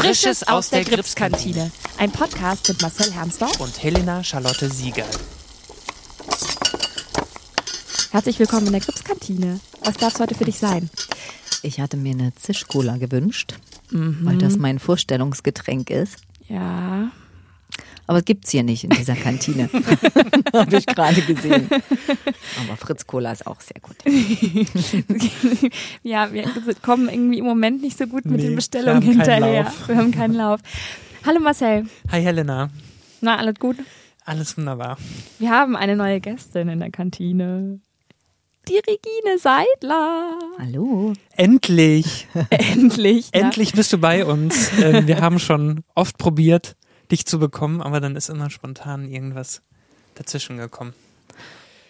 Frisches aus der Gripskantine. Ein Podcast mit Marcel Hermsdorf und Helena Charlotte Sieger. Herzlich willkommen in der Gripskantine. Was darf es heute für dich sein? Ich hatte mir eine Zischcola gewünscht, weil das mein Vorstellungsgetränk ist. Ja. Aber es gibt's hier nicht in dieser Kantine. Habe ich gerade gesehen. Aber Fritz Cola ist auch sehr gut. ja, wir kommen irgendwie im Moment nicht so gut mit Nee, den Bestellungen wir haben keinen hinterher. Lauf. Wir haben keinen Lauf. Hallo Marcel. Hi Helena, Na, alles gut? alles wunderbar. Wir haben eine neue Gästin in der Kantine. Die Regine Seidler. Hallo. Endlich, Endlich. endlich bist du bei uns. Ähm, wir haben schon oft probiert, dich zu bekommen, aber dann ist immer spontan irgendwas dazwischen gekommen.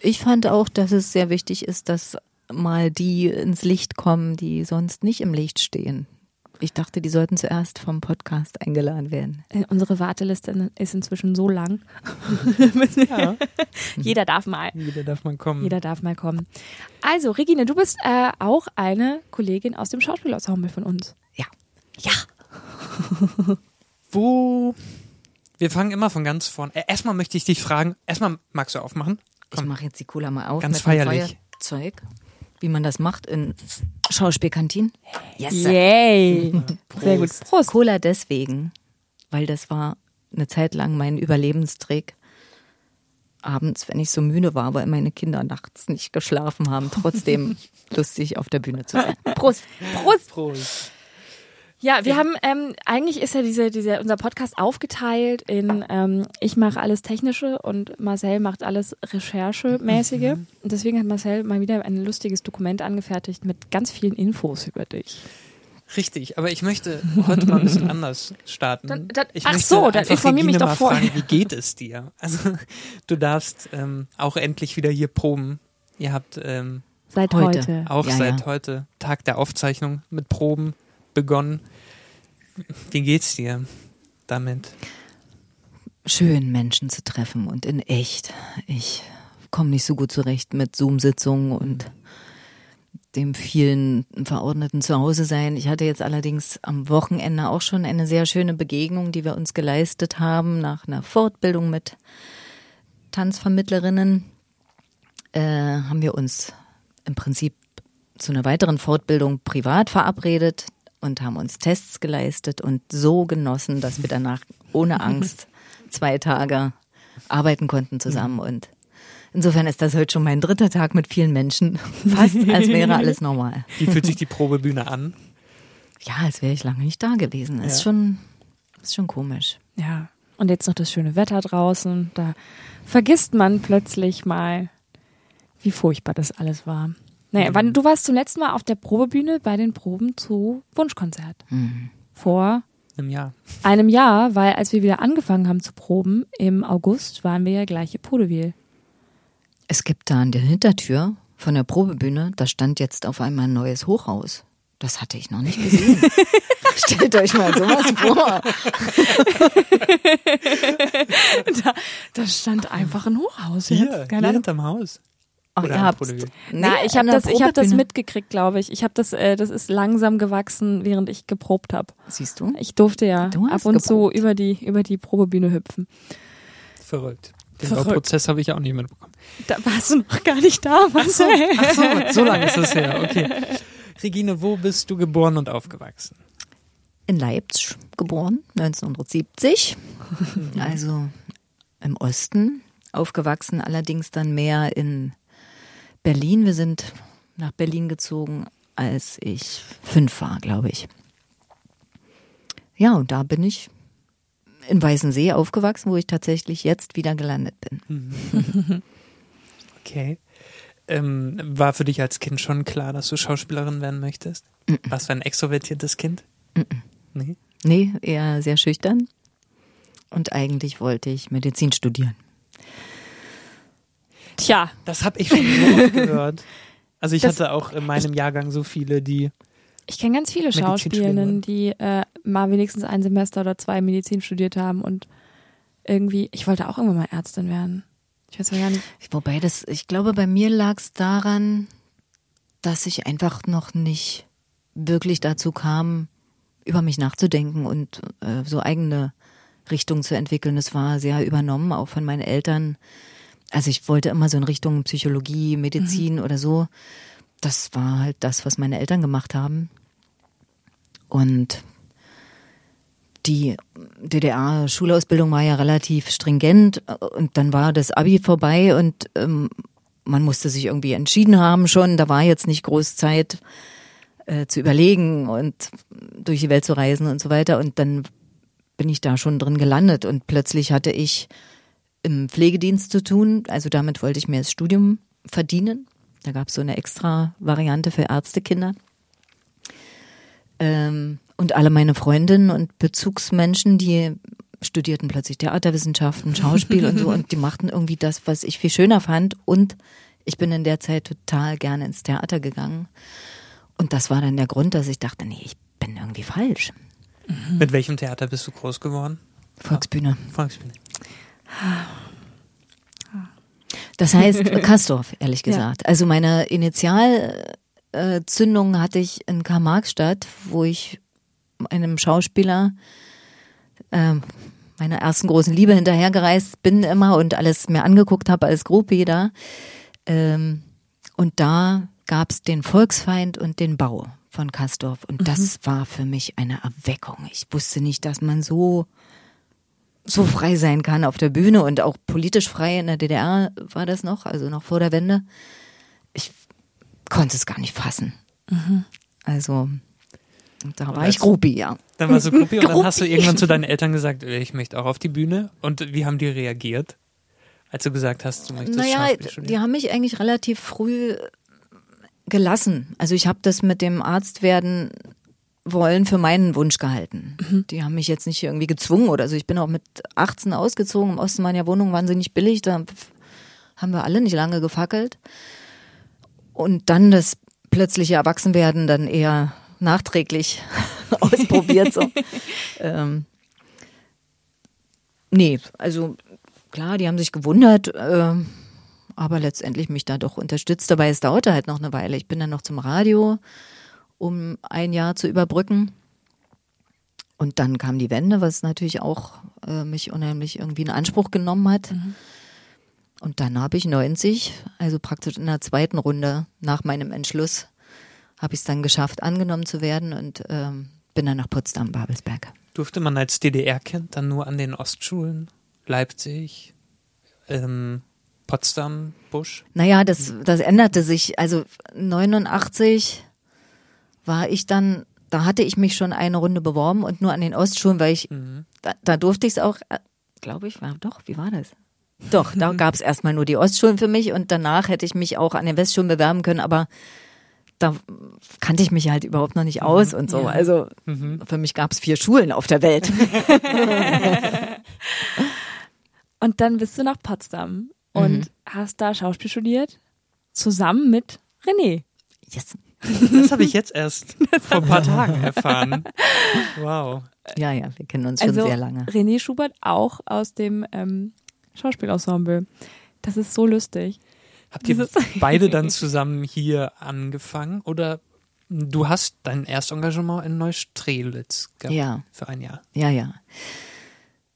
Ich fand auch, dass es sehr wichtig ist, dass mal die ins Licht kommen, die sonst nicht im Licht stehen. Ich dachte, die sollten zuerst vom Podcast eingeladen werden. Äh, Unsere Warteliste ist inzwischen so lang. Ja, Jeder darf mal. jeder darf man kommen. Jeder darf mal kommen. Also, Regine, du bist äh, auch eine Kollegin aus dem Schauspielensemble von uns. Ja. Ja. Wo? Wir fangen immer von ganz vorn. Äh, erstmal möchte ich dich fragen. Erstmal magst du aufmachen? Ich Komm. mache jetzt die Cola mal auf Ganz mit feierlich. dem Feuerzeug, wie man das macht in Schauspielkantinen. Yes. sir. Yay. Sehr gut. Prost. Cola deswegen, weil das war eine Zeit lang mein Überlebenstrick. Abends, wenn ich so müde war, weil meine Kinder nachts nicht geschlafen haben, trotzdem lustig auf der Bühne zu sein. Prost. Prost. Prost. Ja, wir haben, ähm, eigentlich ist ja diese, diese, unser Podcast aufgeteilt in, ähm, ich mache alles Technische und Marcel macht alles Recherchemäßige. Und deswegen hat Marcel mal wieder ein lustiges Dokument angefertigt mit ganz vielen Infos über dich. Richtig, aber ich möchte heute mal ein bisschen anders starten. Dann- dann- ich ach so, dann einfach informier mich doch mal vorher. fragen, wie geht es dir? Also du darfst ähm, auch endlich wieder hier proben. Ihr habt ähm, Seit Heute. heute. auch Ja, seit ja. heute Tag der Aufzeichnung mit Proben begonnen. Wie geht's dir damit? Schön, Menschen zu treffen und in echt. Ich komme nicht so gut zurecht mit Zoom-Sitzungen und dem vielen Verordneten zu Hause sein. Ich hatte jetzt allerdings am Wochenende auch schon eine sehr schöne Begegnung, die wir uns geleistet haben nach einer Fortbildung mit Tanzvermittlerinnen. Äh, haben wir uns im Prinzip zu einer weiteren Fortbildung privat verabredet und haben uns Tests geleistet und so genossen, dass wir danach ohne Angst zwei Tage arbeiten konnten zusammen und Insofern ist das heute schon mein dritter Tag mit vielen Menschen. Fast als wäre alles normal. Wie fühlt sich die Probebühne an? Ja, als wäre ich lange nicht da gewesen. Ist Ja. schon, ist schon komisch. Ja. Und jetzt noch das schöne Wetter draußen. Da vergisst man plötzlich mal, wie furchtbar das alles war. Naja, wann, du warst zum letzten Mal auf der Probebühne bei den Proben zu Wunschkonzert. Vor Im Jahr. einem Jahr, weil als wir wieder angefangen haben zu proben, im August waren wir ja gleich im Podewil. Es gibt da an der Hintertür von der Probebühne, da stand jetzt auf einmal ein neues Hochhaus. Das hatte ich noch nicht gesehen. Stellt euch mal sowas vor. Da, da stand einfach ein Hochhaus Hier, jetzt. Keine hinterm Haus. Ach, Oder ihr habt's. Na, Nee, ich habe das, ich hab das mitgekriegt, glaube ich. Ich habe das, äh, das ist langsam gewachsen, während ich geprobt habe. Siehst du? Ich durfte ja Du ab und zu geprobt. über die über die Probebühne hüpfen. Verrückt. Den Verrückt. Bauprozess habe ich auch nicht mitbekommen. Da warst du noch gar nicht da, Marcel. Ach so, so lange ist das her. Okay. Regine, wo bist du geboren und aufgewachsen? In Leipzig geboren, 1970. Also im Osten aufgewachsen, allerdings dann mehr in Berlin. Wir sind nach Berlin gezogen, als ich fünf war, glaube ich. Ja, und da bin ich in Weißensee aufgewachsen, wo ich tatsächlich jetzt wieder gelandet bin. Okay. Ähm, war für dich als Kind schon klar, dass du Schauspielerin werden möchtest? Warst du ein extrovertiertes Kind? Nee? Nee, eher sehr schüchtern. Und eigentlich wollte ich Medizin studieren. Tja, Das habe ich schon so oft gehört. Also ich Das- hatte auch in meinem Jahrgang so viele, die ich kenne ganz viele Medizin Schauspielerinnen, die äh, mal wenigstens ein Semester oder zwei Medizin studiert haben und irgendwie, ich wollte auch irgendwann mal Ärztin werden. Ich weiß ja gar nicht. Wobei das, ich glaube, bei mir lag es daran, dass ich einfach noch nicht wirklich dazu kam, über mich nachzudenken und äh, so eigene Richtungen zu entwickeln. Das war sehr übernommen, auch von meinen Eltern. Also ich wollte immer so in Richtung Psychologie, Medizin mhm. oder so. Das war halt das, was meine Eltern gemacht haben. Und die DDR-Schulausbildung war ja relativ stringent und dann war das Abi vorbei und ähm, man musste sich irgendwie entschieden haben schon. Da war jetzt nicht groß Zeit äh, zu überlegen und durch die Welt zu reisen und so weiter. Und dann bin ich da schon drin gelandet und plötzlich hatte ich im Pflegedienst zu tun. Also damit wollte ich mir das Studium verdienen. Da gab es so eine extra Variante für Ärztekinder. Ähm, und alle meine Freundinnen und Bezugsmenschen, die studierten plötzlich Theaterwissenschaften, Schauspiel und so und die machten irgendwie das, was ich viel schöner fand. Und ich bin in der Zeit total gerne ins Theater gegangen. Und das war dann der Grund, dass ich dachte, nee, ich bin irgendwie falsch. Mhm. Mit welchem Theater bist du groß geworden? Volksbühne. Volksbühne. Das heißt Kastorf, ehrlich gesagt. Ja. Also meine Initialzündung hatte ich in Karl-Marx-Stadt, wo ich einem Schauspieler äh, meiner ersten großen Liebe hinterhergereist bin immer und alles mir angeguckt habe als Groupie da. Ähm, und da gab es den Volksfeind und den Bau von Kastorf. Und mhm. das war für mich eine Erweckung. Ich wusste nicht, dass man so so frei sein kann auf der Bühne und auch politisch frei in der DDR war das noch, also noch vor der Wende. Ich konnte es gar nicht fassen. Mhm. Also da war ich Gruppi, ja. Dann warst du Gruppi und dann hast du irgendwann zu deinen Eltern gesagt, ich möchte auch auf die Bühne. Und wie haben die reagiert, als du gesagt hast, du möchtest Naja, die haben mich eigentlich relativ früh gelassen. Also ich habe das mit dem Arztwerden wollen für meinen Wunsch gehalten. Mhm. Die haben mich jetzt nicht irgendwie gezwungen oder so. Ich bin auch mit 18 ausgezogen. Im Osten meiner Wohnung wahnsinnig billig. Da haben wir alle nicht lange gefackelt. Und dann das plötzliche Erwachsenwerden dann eher nachträglich ausprobiert. So. ähm, nee, also klar, die haben sich gewundert, äh, aber letztendlich mich da doch unterstützt. Dabei es dauerte halt noch eine Weile. Ich bin dann noch zum Radio um ein Jahr zu überbrücken. Und dann kam die Wende, was natürlich auch äh, mich unheimlich irgendwie in Anspruch genommen hat. Mhm. Und dann habe ich 90, also praktisch in der zweiten Runde nach meinem Entschluss, habe ich es dann geschafft, angenommen zu werden und ähm, bin dann nach Potsdam, Babelsberg. Durfte man als DDR-Kind dann nur an den Ostschulen, Leipzig, ähm, Potsdam, Busch? Naja, das, das änderte sich. Also 89 war ich dann, da hatte ich mich schon eine Runde beworben und nur an den Ostschulen, weil ich, mhm. da, da, durfte ich es auch, äh, glaube ich, war doch, wie war das? Doch, da gab es erstmal nur die Ostschulen für mich und danach hätte ich mich auch an den Westschulen bewerben können, aber da kannte ich mich halt überhaupt noch nicht aus mhm. und so. Ja. Also mhm. für mich gab es vier Schulen auf der Welt. und dann bist du nach Potsdam und mhm. hast da Schauspiel studiert, zusammen mit René. Yes. Das habe ich jetzt erst vor ein paar Tagen erfahren. Wow. Ja, ja, wir kennen uns schon also, sehr lange. René Schubert auch aus dem ähm, Schauspielensemble. Das ist so lustig. Habt ihr beide dann zusammen hier angefangen oder du hast dein Erstengagement in Neustrelitz gehabt ja. für ein Jahr? Ja, ja.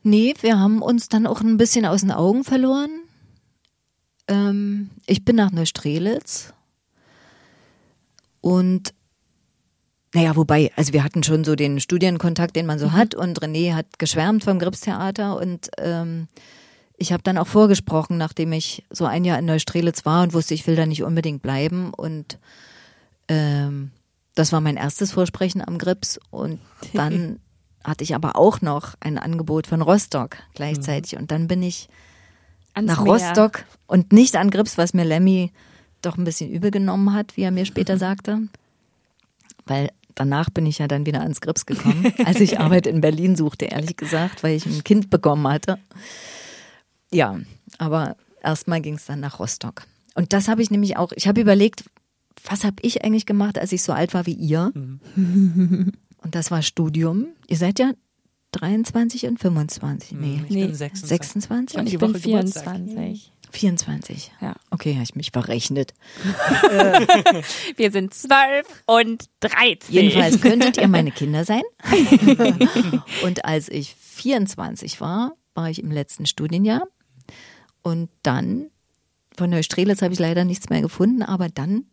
Nee, wir haben uns dann auch ein bisschen aus den Augen verloren. Ähm, ich bin nach Neustrelitz und naja, wobei, also wir hatten schon so den Studienkontakt, den man so mhm. hat und René hat geschwärmt vom Gripstheater und ähm, ich habe dann auch vorgesprochen, nachdem ich so ein Jahr in Neustrelitz war und wusste, ich will da nicht unbedingt bleiben und ähm, das war mein erstes Vorsprechen am Grips und dann hatte ich aber auch noch ein Angebot von Rostock gleichzeitig mhm. und dann bin ich Ans nach Meer. Rostock und nicht an Grips, was mir Lemmy doch ein bisschen übel genommen hat, wie er mir später sagte. Weil danach bin ich ja dann wieder ans Grips gekommen, als ich Arbeit in Berlin suchte, ehrlich gesagt, weil ich ein Kind bekommen hatte. Ja, aber erstmal ging es dann nach Rostock. Und das habe ich nämlich auch, ich habe überlegt, was habe ich eigentlich gemacht, als ich so alt war wie ihr? Mhm. Und das war Studium. Ihr seid ja 23 und 25. Nee, ich nee. bin 26. 26? Und ich bin 24. 24. Ja. Okay, habe ich mich verrechnet. Wir sind zwölf und dreizehn. Jedenfalls könntet ihr meine Kinder sein. und als ich 24 war, war ich im letzten Studienjahr. Und dann, von Neustrelitz habe ich leider nichts mehr gefunden, aber dann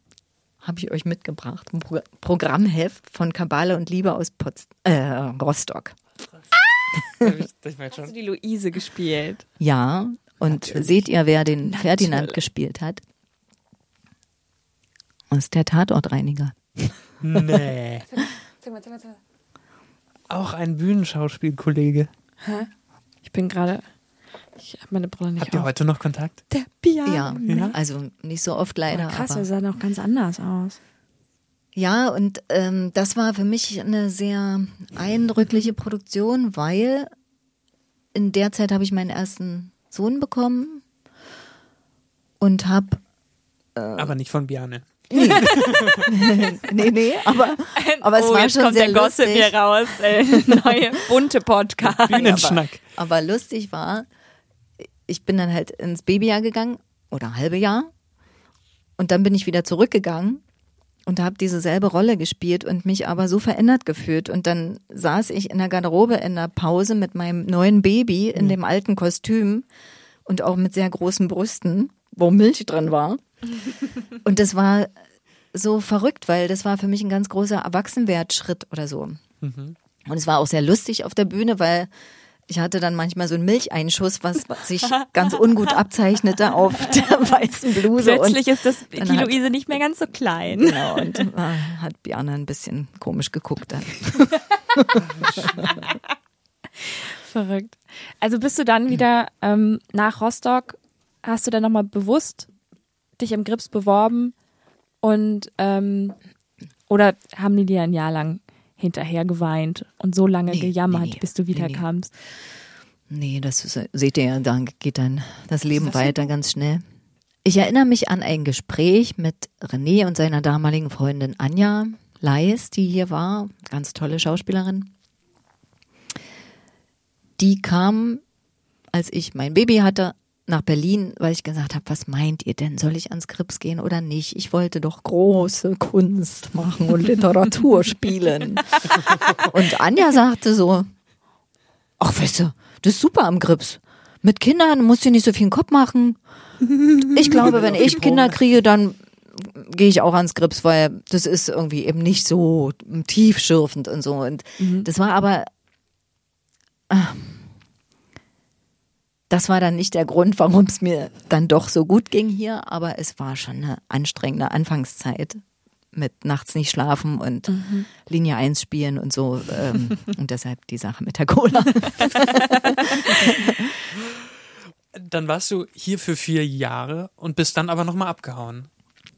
habe ich euch mitgebracht. Ein Pro Programmheft von Kabale und Liebe aus Pots äh, Rostock. Jetzt Hast du die Luise gespielt? Ja, und seht ihr, wer den Ferdinand Natürlich. gespielt hat? Das ist der Tatortreiniger. Nee. Auch ein Bühnenschauspielkollege. Ich bin gerade. Ich habe meine Brille nicht Habt ihr auf. heute noch Kontakt? Der Piano. Ja, also nicht so oft leider. Krass, aber er sah noch ganz anders aus. Ja, und ähm, das war für mich eine sehr eindrückliche Produktion, weil in der Zeit habe ich meinen ersten Sohn bekommen und habe Aber nicht von Biane. nee nee, aber aber es oh, war jetzt schon kommt sehr der Gossip lustig. hier raus. Äh, neue bunte Podcast. Bühnenschnack. Aber lustig war, ich bin dann halt ins Babyjahr gegangen oder halbe Jahr und dann bin ich wieder zurückgegangen und habe diese selbe Rolle gespielt und mich aber so verändert gefühlt und dann saß ich in der Garderobe in der Pause mit meinem neuen Baby in dem alten Kostüm und auch mit sehr großen Brüsten, wo Milch drin war. Und das war so verrückt, weil das war für mich ein ganz großer Erwachsenwertschritt oder so. Und es war auch sehr lustig auf der Bühne, weil ich hatte dann manchmal so einen Milcheinschuss, was sich ganz ungut abzeichnete auf der weißen Bluse. Plötzlich ist das, die Luise nicht mehr ganz so klein. Genau, und äh, hat Biane ein bisschen komisch geguckt dann. Verrückt. Also bist du dann wieder ähm, nach Rostock, hast du dann nochmal bewusst dich im Grips beworben und ähm, oder haben die dir ein Jahr lang hinterher geweint und so lange Nee, gejammert, nee, bis du Nee, wieder nee. Nee, das ist, seht ihr ja, dann geht dann das Leben das weiter ganz schnell. Ich erinnere mich an ein Gespräch mit René und seiner damaligen Freundin Anja Leis, die hier war, ganz tolle Schauspielerin. Die kam, als ich mein Baby hatte, nach Berlin, weil ich gesagt habe, was meint ihr denn? Soll ich ans Krips gehen oder nicht? Ich wollte doch große Kunst machen und Literatur spielen. Und Anja sagte so, ach weißt du, das ist super am Grips. Mit Kindern musst du nicht so viel Kopf machen. Ich glaube, wenn ich Kinder kriege, dann gehe ich auch ans Grips, weil das ist irgendwie eben nicht so tiefschürfend und so. Und das war aber, ah, das war dann nicht der Grund, warum es mir dann doch so gut ging hier, aber es war schon eine anstrengende Anfangszeit mit nachts nicht schlafen und Linie 1 spielen und so. Ähm, und deshalb die Sache mit der Cola. Dann warst du hier für vier Jahre und bist dann aber nochmal abgehauen.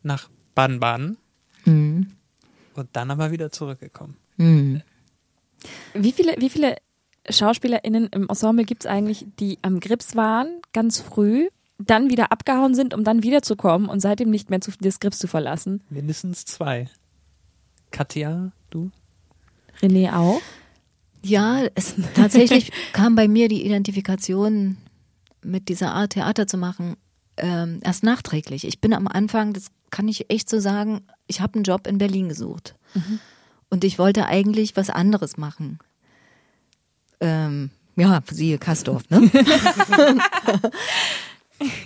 Nach Baden-Baden. Mhm. Und dann aber wieder zurückgekommen. Wie viele, wie viele SchauspielerInnen im Ensemble gibt es eigentlich, die am Grips waren, ganz früh, dann wieder abgehauen sind, um dann wiederzukommen und seitdem nicht mehr zu, das Grips zu verlassen? Mindestens zwei. Katja, du? René auch? Ja, es tatsächlich kam bei mir die Identifikation mit dieser Art Theater zu machen ähm, erst nachträglich. Ich bin am Anfang, das kann ich echt so sagen, ich habe einen Job in Berlin gesucht und ich wollte eigentlich was anderes machen. Ähm, ja, siehe Kastorf, ne?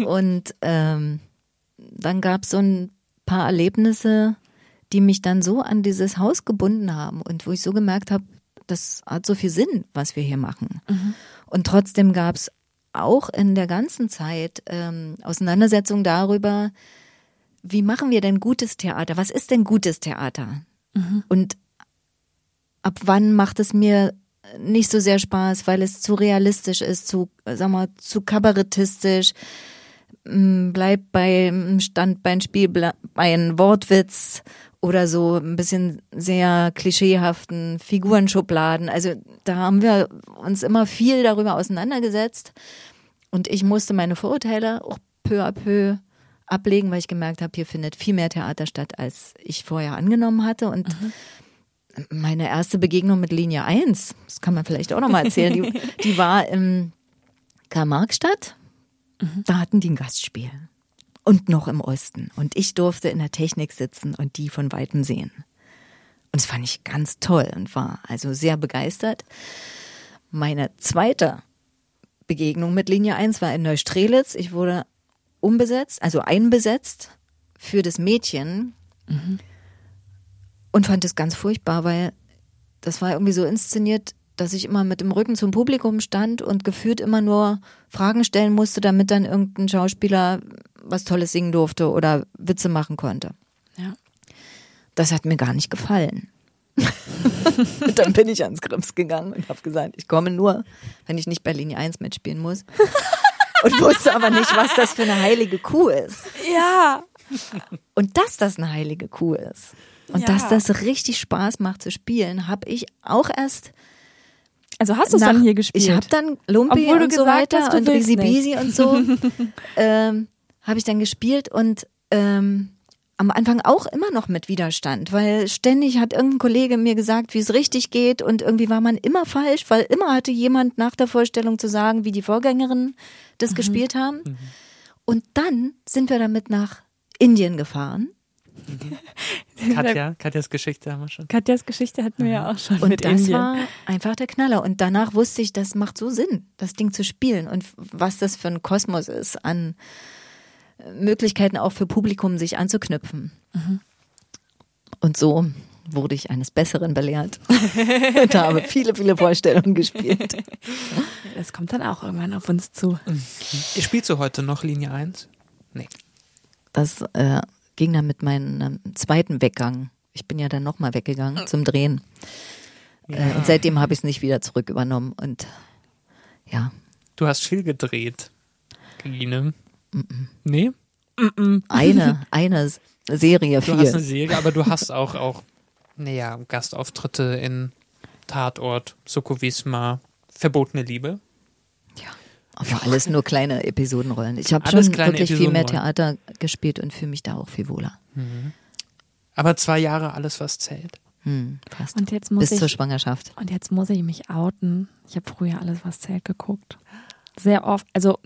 und ähm, dann gab es so ein paar Erlebnisse, die mich dann so an dieses Haus gebunden haben und wo ich so gemerkt habe, das hat so viel Sinn, was wir hier machen. Und trotzdem gab es auch in der ganzen Zeit ähm, Auseinandersetzungen darüber, wie machen wir denn gutes Theater? Was ist denn gutes Theater? Und ab wann macht es mir nicht so sehr Spaß, weil es zu realistisch ist, zu, sag mal, zu kabarettistisch, m, bleibt beim Standbeinspiel, bei einem Wortwitz oder so ein bisschen sehr klischeehaften Figurenschubladen. Also da haben wir uns immer viel darüber auseinandergesetzt. Und ich musste meine Vorurteile auch peu à peu ablegen, weil ich gemerkt habe, hier findet viel mehr Theater statt, als ich vorher angenommen hatte. Und meine erste Begegnung mit Linie 1, das kann man vielleicht auch nochmal erzählen, die, die war im Karl-Marx-Stadt Da hatten die ein Gastspiel. Und noch im Osten. Und ich durfte in der Technik sitzen und die von weitem sehen. Und das fand ich ganz toll und war also sehr begeistert. Meine zweite Begegnung mit Linie 1 war in Neustrelitz. Ich wurde umbesetzt, also einbesetzt für das Mädchen und fand es ganz furchtbar, weil das war irgendwie so inszeniert, dass ich immer mit dem Rücken zum Publikum stand und gefühlt immer nur Fragen stellen musste, damit dann irgendein Schauspieler was Tolles singen durfte oder Witze machen konnte. Ja. Das hat mir gar nicht gefallen. dann bin ich ans Grims gegangen und habe gesagt, ich komme nur, wenn ich nicht bei Linie 1 mitspielen muss. Und wusste aber nicht, was das für eine heilige Kuh ist. Ja. Und dass das eine heilige Kuh ist. Und Ja. dass das richtig Spaß macht zu spielen, habe ich auch erst Also hast du es dann hier gespielt? Ich habe dann Lumpi Obwohl und so weiter hast, und. Bisi und so ähm, habe ich dann gespielt und ähm, am Anfang auch immer noch mit Widerstand, weil ständig hat irgendein Kollege mir gesagt, wie es richtig geht und irgendwie war man immer falsch, weil immer hatte jemand nach der Vorstellung zu sagen, wie die Vorgängerinnen das gespielt haben. Und dann sind wir damit nach Indien gefahren. Katja, Katjas Geschichte haben wir schon. Katjas Geschichte hatten wir ja auch schon Und mit das Indien. war einfach der Knaller. Und danach wusste ich, das macht so Sinn, das Ding zu spielen und was das für ein Kosmos ist an äh, Möglichkeiten auch für Publikum, sich anzuknüpfen. Mhm. Und so wurde ich eines Besseren belehrt und habe viele, viele Vorstellungen gespielt. das kommt dann auch irgendwann auf uns zu. Spielst du heute noch Linie 1? Nee. Das äh, ging dann mit meinem zweiten Weggang. Ich bin ja dann nochmal weggegangen zum Drehen. Äh, und seitdem habe ich es nicht wieder zurück übernommen. Und ja, Du hast viel gedreht, Regine. Nee? eine, eine Serie Du hast eine viel. Serie, aber du hast auch, auch naja, Gastauftritte in Tatort, Sokovisma, Verbotene Liebe. Aber alles nur kleine Episodenrollen. Ich habe schon wirklich viel mehr. Theater gespielt und fühle mich da auch viel wohler. Aber zwei Jahre alles, was zählt. Hm, fast. Und jetzt muss Bis ich zur Schwangerschaft. Und jetzt muss ich mich outen. Ich habe früher alles, was zählt, geguckt. Sehr oft. Also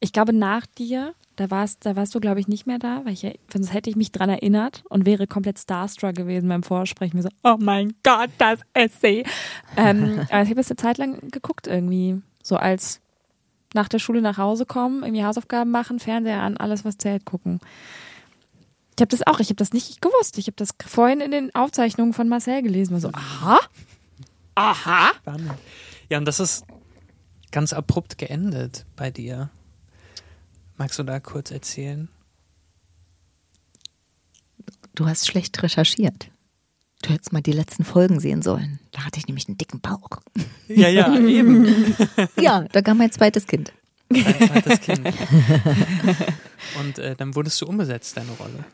ich glaube, nach dir, da warst, da warst du, glaube ich, nicht mehr da, weil ich, sonst hätte ich mich dran erinnert und wäre komplett starstruck gewesen beim Vorsprechen. Mir so, oh mein Gott, das Essay. ähm, aber ich habe es eine Zeit lang geguckt irgendwie. So als nach der Schule nach Hause kommen, irgendwie Hausaufgaben machen, Fernseher an, alles, was zählt, gucken. Ich habe das auch, ich habe das nicht gewusst. Ich habe das vorhin in den Aufzeichnungen von Marcel gelesen. War so, aha, aha. Spannend. Ja, und das ist ganz abrupt geendet bei dir. Magst du da kurz erzählen? Du hast schlecht recherchiert. Du hättest mal die letzten Folgen sehen sollen. Da hatte ich nämlich einen dicken Bauch. Ja, ja, eben. Ja, da kam mein zweites Kind. Dein zweites Kind. Und äh, dann wurdest du umbesetzt, deine Rolle.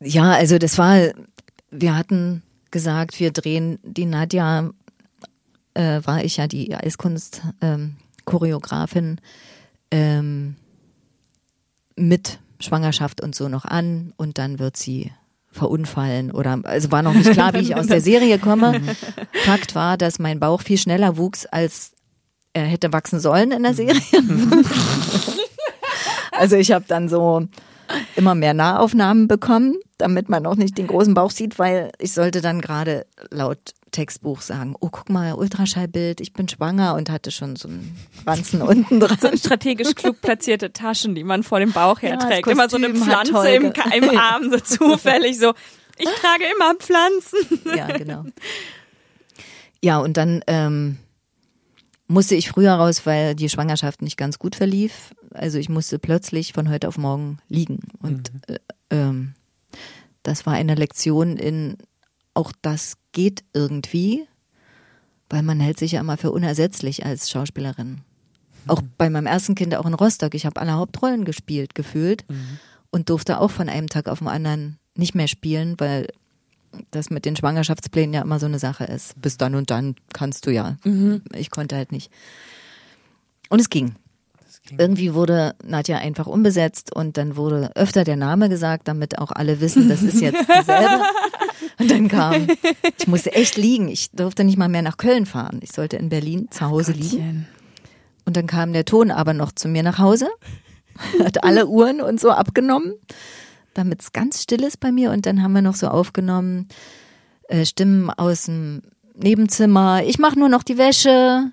Ja, also das war, wir hatten gesagt, wir drehen die Nadja, äh, war ich ja die Eiskunst-Choreografin, ähm, mit Schwangerschaft und so noch an und dann wird sie verunfallen oder also war noch nicht klar, wie ich aus der Serie komme. Fakt war, dass mein Bauch viel schneller wuchs, als er hätte wachsen sollen in der Serie. also ich habe dann so immer mehr Nahaufnahmen bekommen, damit man auch nicht den großen Bauch sieht, weil ich sollte dann gerade laut Textbuch sagen, oh guck mal, Ultraschallbild, ich bin schwanger und hatte schon so einen Ranzen unten dran. strategisch klug platzierte Taschen, die man vor dem Bauch Ja, herträgt. immer so eine Pflanze im, im Arm, so zufällig so. Ich trage immer Pflanzen. Ja, genau. Ja, und dann ähm, musste ich früher raus, weil die Schwangerschaft nicht ganz gut verlief. Also ich musste plötzlich von heute auf morgen liegen. Und äh, ähm, das war eine Lektion in, auch das geht irgendwie, weil man hält sich ja immer für unersetzlich als Schauspielerin. Auch bei meinem ersten Kind, auch in Rostock. Ich habe alle Hauptrollen gespielt, gefühlt und durfte auch von einem Tag auf den anderen nicht mehr spielen, weil das mit den Schwangerschaftsplänen ja immer so eine Sache ist. Bis dann und dann kannst du ja. Ich konnte halt nicht. Und es ging. ging. Irgendwie wurde Nadja einfach umbesetzt und dann wurde öfter der Name gesagt, damit auch alle wissen, das ist jetzt dieselbe. Und dann kam, ich musste echt liegen. Ich durfte nicht mal mehr nach Köln fahren. Ich sollte in Berlin zu Hause liegen. Und dann kam der Ton aber noch zu mir nach Hause. hat alle Uhren und so abgenommen, damit es ganz still ist bei mir. Und dann haben wir noch so aufgenommen äh, Stimmen aus dem Nebenzimmer. Ich mache nur noch die Wäsche.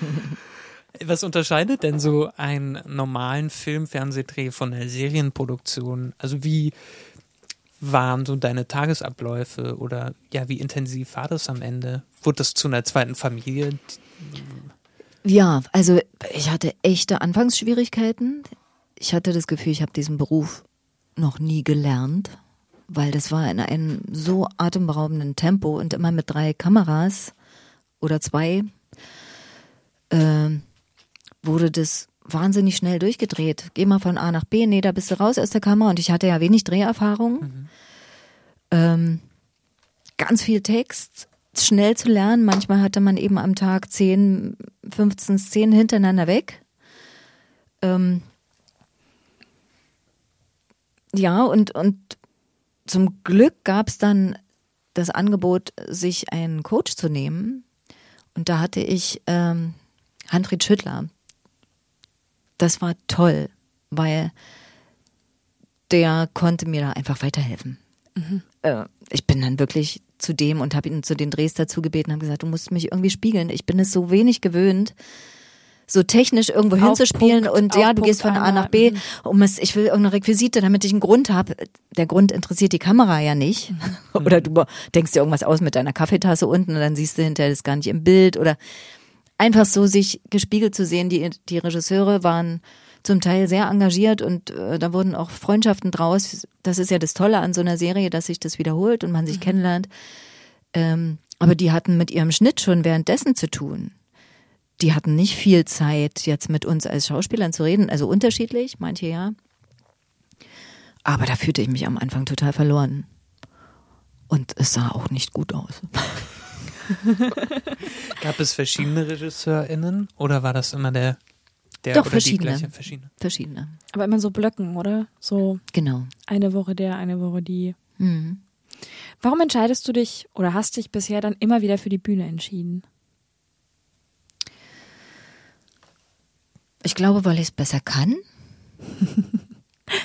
Was unterscheidet denn so einen normalen Film, Fernsehdreh von einer Serienproduktion? Also wie waren so deine Tagesabläufe oder ja, wie intensiv war das am Ende? Wurde das zu einer zweiten Familie? Ja, also ich hatte echte Anfangsschwierigkeiten. Ich hatte das Gefühl, ich habe diesen Beruf noch nie gelernt, weil das war in einem so atemberaubenden Tempo und immer mit drei Kameras oder zwei. Äh, wurde das wahnsinnig schnell durchgedreht. Geh mal von A nach B, nee, da bist du raus aus der Kamera und ich hatte ja wenig Dreherfahrung. Mhm. Ähm, ganz viel Text, schnell zu lernen. Manchmal hatte man eben am Tag 10, 15 Szenen hintereinander weg. Ähm, ja, und, und zum Glück gab es dann das Angebot, sich einen Coach zu nehmen. Und da hatte ich ähm, Handrit Schüttler, das war toll, weil der konnte mir da einfach weiterhelfen. Mhm. Äh, ich bin dann wirklich zu dem und habe ihn zu den Drehs dazu gebeten, habe gesagt, du musst mich irgendwie spiegeln. Ich bin es so wenig gewöhnt, so technisch irgendwo hinzuspielen und ja, du Punkt gehst von A nach B, mhm. um es, ich will irgendeine Requisite, damit ich einen Grund habe. Der Grund interessiert die Kamera ja nicht. Mhm. Oder du denkst dir irgendwas aus mit deiner Kaffeetasse unten und dann siehst du hinterher das gar nicht im Bild oder einfach so sich gespiegelt zu sehen. Die, die Regisseure waren zum Teil sehr engagiert und äh, da wurden auch Freundschaften draus. Das ist ja das Tolle an so einer Serie, dass sich das wiederholt und man sich mhm. kennenlernt. Ähm, aber die hatten mit ihrem Schnitt schon währenddessen zu tun. Die hatten nicht viel Zeit, jetzt mit uns als Schauspielern zu reden, also unterschiedlich, manche ja. Aber da fühlte ich mich am Anfang total verloren. Und es sah auch nicht gut aus. Gab es verschiedene RegisseurInnen oder war das immer der, der Doch, oder verschiedene. die gleiche? Verschiedene. Verschiedene. Aber immer so Blöcken, oder? So genau. eine Woche der, eine Woche die. Mhm. Warum entscheidest du dich oder hast dich bisher dann immer wieder für die Bühne entschieden? Ich glaube, weil ich es besser kann.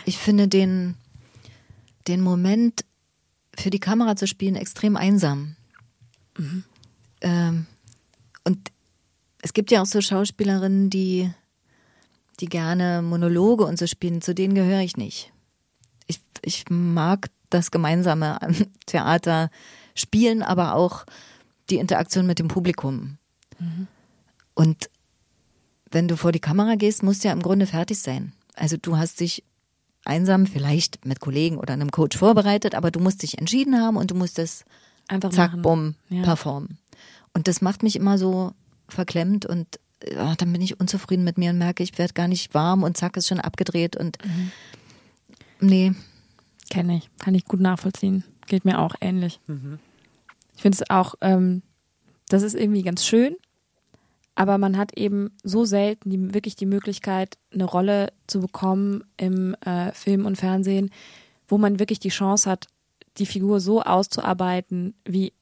ich finde den, den Moment für die Kamera zu spielen extrem einsam. Mhm. Ähm, und es gibt ja auch so Schauspielerinnen, die, die gerne Monologe und so spielen. Zu denen gehöre ich nicht. Ich, ich mag das Gemeinsame am Theater spielen, aber auch die Interaktion mit dem Publikum. Mhm. Und wenn du vor die Kamera gehst, musst du ja im Grunde fertig sein. Also du hast dich einsam vielleicht mit Kollegen oder einem Coach vorbereitet, aber du musst dich entschieden haben und du musst es Einfach zack, machen. bumm, ja. performen. Und das macht mich immer so verklemmt und ja, dann bin ich unzufrieden mit mir und merke, ich werde gar nicht warm und zack, ist schon abgedreht und mhm. nee. Kenne ich, kann ich gut nachvollziehen. Geht mir auch ähnlich. Mhm. Ich finde es auch, ähm, das ist irgendwie ganz schön, aber man hat eben so selten die, wirklich die Möglichkeit, eine Rolle zu bekommen im äh, Film und Fernsehen, wo man wirklich die Chance hat, die Figur so auszuarbeiten wie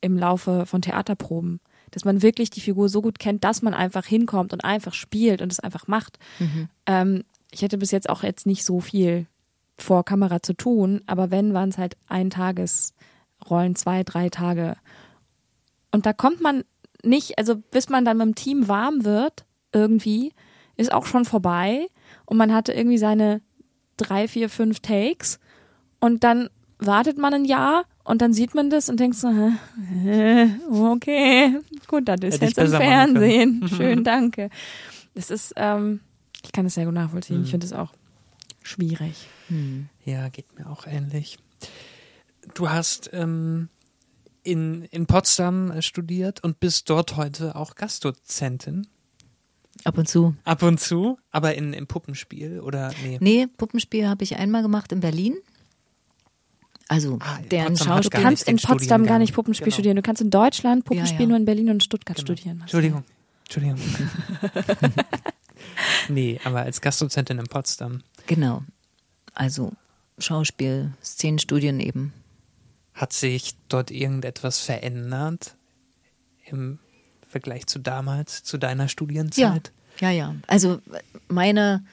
im Laufe von Theaterproben. Dass man wirklich die Figur so gut kennt, dass man einfach hinkommt und einfach spielt und es einfach macht. Mhm. Ähm, ich hätte bis jetzt auch jetzt nicht so viel vor Kamera zu tun, aber wenn, waren es halt Eintagesrollen, zwei, drei Tage. Und da kommt man nicht, also bis man dann mit dem Team warm wird, irgendwie, ist auch schon vorbei und man hatte irgendwie seine drei, vier, fünf Takes und dann wartet man ein Jahr und dann sieht man das und denkt so, äh, okay, gut, das ist jetzt im Fernsehen. Schön, danke. Das ist, ähm, ich kann das sehr gut nachvollziehen. Mhm. Ich finde es auch schwierig. Mhm. Ja, geht mir auch ähnlich. Du hast ähm, in, in Potsdam studiert und bist dort heute auch Gastdozentin. Ab und zu. Ab und zu, aber in, im Puppenspiel oder nee? Nee, Puppenspiel habe ich einmal gemacht in Berlin. Also ah, deren Schauspiel. Du kannst in Potsdam gar nicht Puppenspiel genau. studieren. Du kannst in Deutschland Puppenspiel ja, ja. nur in Berlin und Stuttgart genau. studieren. Entschuldigung. Entschuldigung. nee, aber als Gastdozentin in Potsdam. Genau. Also Schauspiel, Szenenstudien eben. Hat sich dort irgendetwas verändert im Vergleich zu damals, zu deiner Studienzeit? Ja, ja, ja. Also meine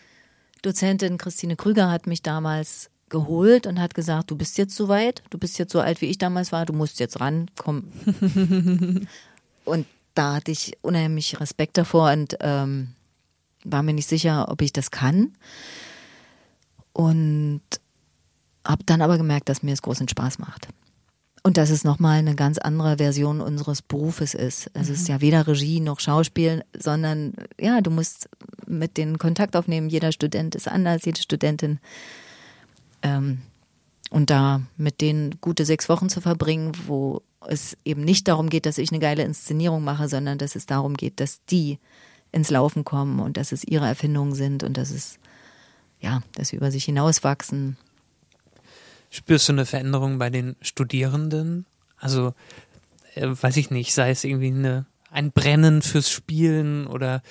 Dozentin Christine Krüger hat mich damals geholt und hat gesagt, du bist jetzt so weit, du bist jetzt so alt, wie ich damals war, du musst jetzt ran, komm. und da hatte ich unheimlich Respekt davor und ähm, war mir nicht sicher, ob ich das kann. Und habe dann aber gemerkt, dass mir es großen Spaß macht. Und dass es nochmal eine ganz andere Version unseres Berufes ist. Also mhm. es ist ja weder Regie noch Schauspiel, sondern ja, du musst mit den Kontakt aufnehmen. Jeder Student ist anders, jede Studentin. Ähm, und da mit denen gute sechs Wochen zu verbringen, wo es eben nicht darum geht, dass ich eine geile Inszenierung mache, sondern dass es darum geht, dass die ins Laufen kommen und dass es ihre Erfindungen sind und dass es, ja, dass sie über sich hinauswachsen. Spürst du eine Veränderung bei den Studierenden? Also, äh, weiß ich nicht, sei es irgendwie eine, ein Brennen fürs Spielen oder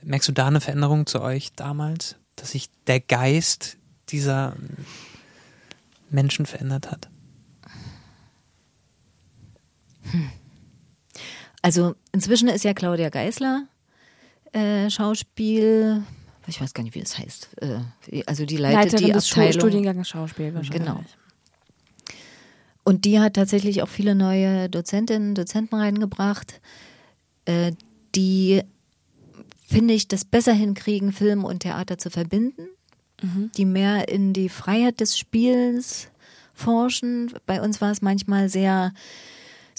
merkst du da eine Veränderung zu euch damals, dass sich der Geist dieser Menschen verändert hat? Hm. Also inzwischen ist ja Claudia Geisler äh, Schauspiel, ich weiß gar nicht, wie das heißt. Äh, also die leitet Leiterin die des Abteilung. Studienganges Schauspiel wahrscheinlich. Genau. Und die hat tatsächlich auch viele neue Dozentinnen, Dozenten reingebracht, äh, die, finde ich, das besser hinkriegen, Film und Theater zu verbinden, mhm. die mehr in die Freiheit des Spiels forschen. Bei uns war es manchmal sehr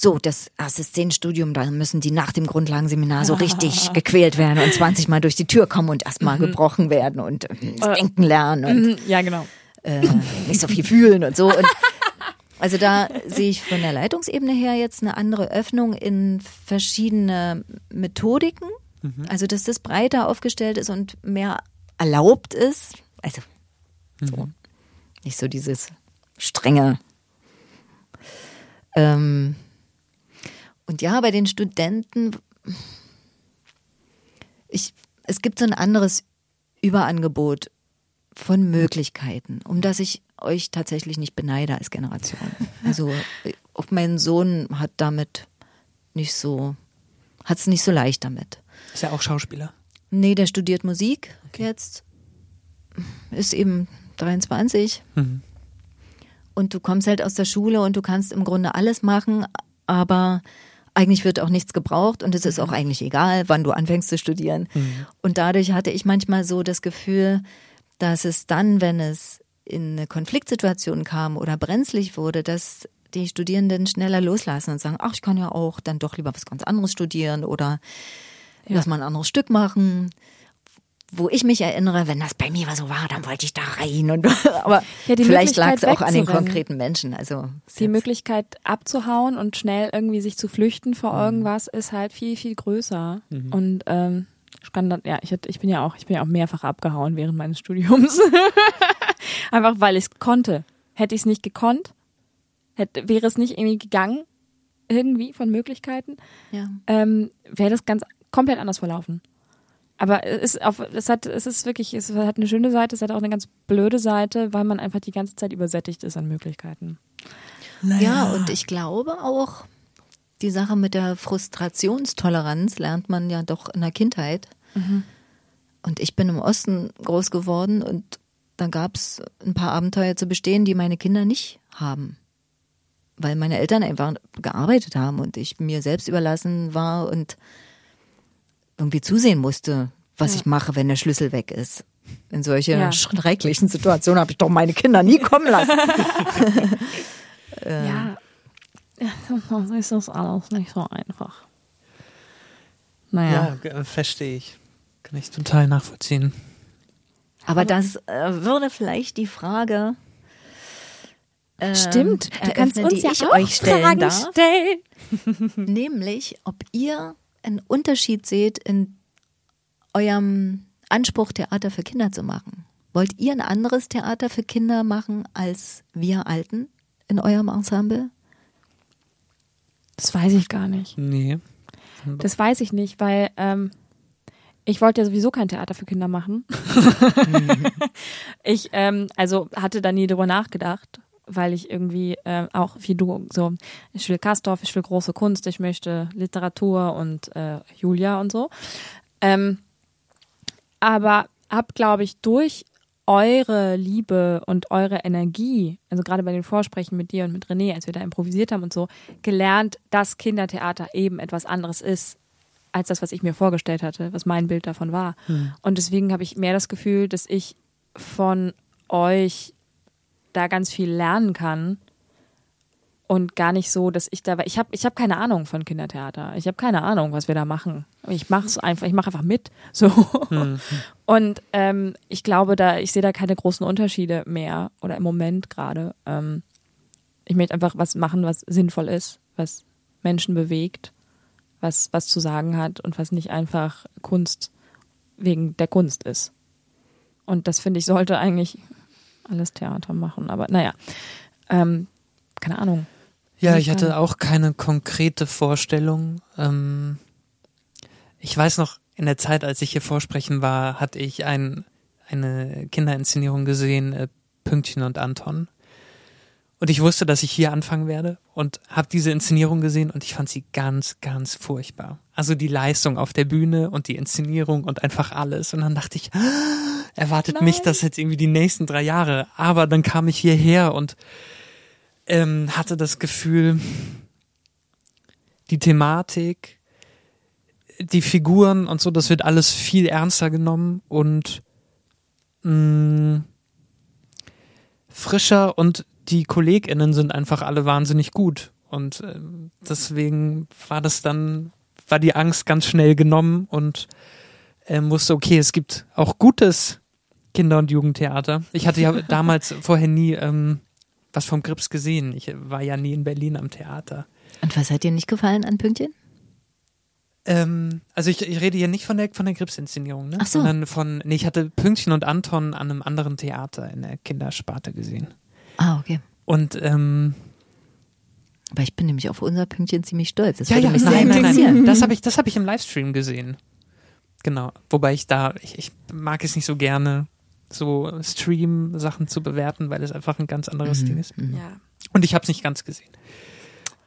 so, das Assistenzstudium, da müssen die nach dem Grundlagenseminar so richtig gequält werden und 20 Mal durch die Tür kommen und erstmal mhm. gebrochen werden und äh, das Denken lernen und mhm. ja, genau. Äh, nicht so viel fühlen und so. Und also da sehe ich von der Leitungsebene her jetzt eine andere Öffnung in verschiedene Methodiken. Mhm. Also dass das breiter aufgestellt ist und mehr erlaubt ist. Also so. Mhm. Nicht so dieses strenge. Ähm, und ja, bei den Studenten, ich, es gibt so ein anderes Überangebot von Möglichkeiten, um das ich euch tatsächlich nicht beneide als Generation. Also auch mein Sohn hat damit nicht so, hat es nicht so leicht damit. Ist er auch Schauspieler? Nee, der studiert Musik okay. jetzt. Ist eben 23. Mhm. Und du kommst halt aus der Schule und du kannst im Grunde alles machen, aber eigentlich wird auch nichts gebraucht und es ist auch mhm. eigentlich egal, wann du anfängst zu studieren. Mhm. Und dadurch hatte ich manchmal so das Gefühl, dass es dann, wenn es in eine Konfliktsituation kam oder brenzlig wurde, dass die Studierenden schneller loslassen und sagen, ach, ich kann ja auch dann doch lieber was ganz anderes studieren oder ja. lass mal ein anderes Stück machen wo ich mich erinnere, wenn das bei mir so war, dann wollte ich da rein. Und, aber ja, vielleicht lag es auch an den konkreten Menschen. Also die Möglichkeit abzuhauen und schnell irgendwie sich zu flüchten vor mhm. irgendwas ist halt viel viel größer. Mhm. Und ähm, ich kann dann, ja, ich, ich bin ja auch, ich bin ja auch mehrfach abgehauen während meines Studiums, einfach weil ich es konnte. Hätte ich es nicht gekonnt, hätte, wäre es nicht irgendwie gegangen, irgendwie von Möglichkeiten, ja. ähm, wäre das ganz komplett anders verlaufen. Aber es, ist auf, es, hat, es ist wirklich, es hat eine schöne Seite, es hat auch eine ganz blöde Seite, weil man einfach die ganze Zeit übersättigt ist an Möglichkeiten. Naja. Ja, und ich glaube auch, die Sache mit der Frustrationstoleranz lernt man ja doch in der Kindheit. Mhm. Und ich bin im Osten groß geworden und dann gab es ein paar Abenteuer zu bestehen, die meine Kinder nicht haben. Weil meine Eltern einfach gearbeitet haben und ich mir selbst überlassen war und irgendwie zusehen musste, was ja. ich mache, wenn der Schlüssel weg ist. In solche ja. schrecklichen Situationen habe ich doch meine Kinder nie kommen lassen. ähm. Ja, das ist das alles nicht so einfach. Naja. Ja, verstehe ich. Kann ich total nachvollziehen. Aber das äh, würde vielleicht die Frage. Ähm, Stimmt, du kannst uns ja auch euch stellen Fragen darf, stellen. Nämlich, ob ihr einen Unterschied seht in eurem Anspruch, Theater für Kinder zu machen. Wollt ihr ein anderes Theater für Kinder machen als wir Alten in eurem Ensemble? Das weiß ich gar nicht. Nee. Das weiß ich nicht, weil ähm, ich wollte ja sowieso kein Theater für Kinder machen. ich ähm, also hatte da nie drüber nachgedacht weil ich irgendwie äh, auch wie du so, ich will Kastorf, ich will große Kunst, ich möchte Literatur und äh, Julia und so. Ähm, aber habe, glaube ich, durch eure Liebe und eure Energie, also gerade bei den Vorsprechen mit dir und mit René, als wir da improvisiert haben und so, gelernt, dass Kindertheater eben etwas anderes ist als das, was ich mir vorgestellt hatte, was mein Bild davon war. Hm. Und deswegen habe ich mehr das Gefühl, dass ich von euch da ganz viel lernen kann und gar nicht so, dass ich da, ich habe ich hab keine Ahnung von Kindertheater. Ich habe keine Ahnung, was wir da machen. Ich mache es einfach, ich mache einfach mit. So. Hm. Und ähm, ich glaube, da, ich sehe da keine großen Unterschiede mehr oder im Moment gerade. Ähm, ich möchte einfach was machen, was sinnvoll ist, was Menschen bewegt, was, was zu sagen hat und was nicht einfach Kunst wegen der Kunst ist. Und das finde ich, sollte eigentlich alles Theater machen. Aber naja, ähm, keine Ahnung. Ja, ich hatte auch keine konkrete Vorstellung. Ähm, ich weiß noch, in der Zeit, als ich hier vorsprechen war, hatte ich ein, eine Kinderinszenierung gesehen, äh, Pünktchen und Anton. Und ich wusste, dass ich hier anfangen werde und habe diese Inszenierung gesehen und ich fand sie ganz, ganz furchtbar. Also die Leistung auf der Bühne und die Inszenierung und einfach alles. Und dann dachte ich, "Ah, erwartet mich Nein. das jetzt irgendwie die nächsten drei Jahre. Aber dann kam ich hierher und ähm, hatte das Gefühl, die Thematik, die Figuren und so, das wird alles viel ernster genommen und mh, frischer und die KollegInnen sind einfach alle wahnsinnig gut. Und ähm, deswegen war das dann, war die Angst ganz schnell genommen und ähm, wusste, okay, es gibt auch gutes Kinder- und Jugendtheater. Ich hatte ja damals vorher nie ähm, was vom Grips gesehen. Ich war ja nie in Berlin am Theater. Und was hat dir nicht gefallen an Pünktchen? Ähm, also ich, ich rede hier nicht von der von der Grips-Inszenierung, ne? Ach so. sondern von, nee, ich hatte Pünktchen und Anton an einem anderen Theater in der Kindersparte gesehen. Ah, okay. Und ähm, Aber ich bin nämlich auf unser Pünktchen ziemlich stolz. Das ja, würde ja, mich sehr nein, nein, nein, das habe ich, das habe ich im Livestream gesehen. Genau, wobei ich da, ich, ich mag es nicht so gerne, so Stream-Sachen zu bewerten, weil es einfach ein ganz anderes Mhm, Ding ist. mhm. Ja. Und ich habe es nicht ganz gesehen.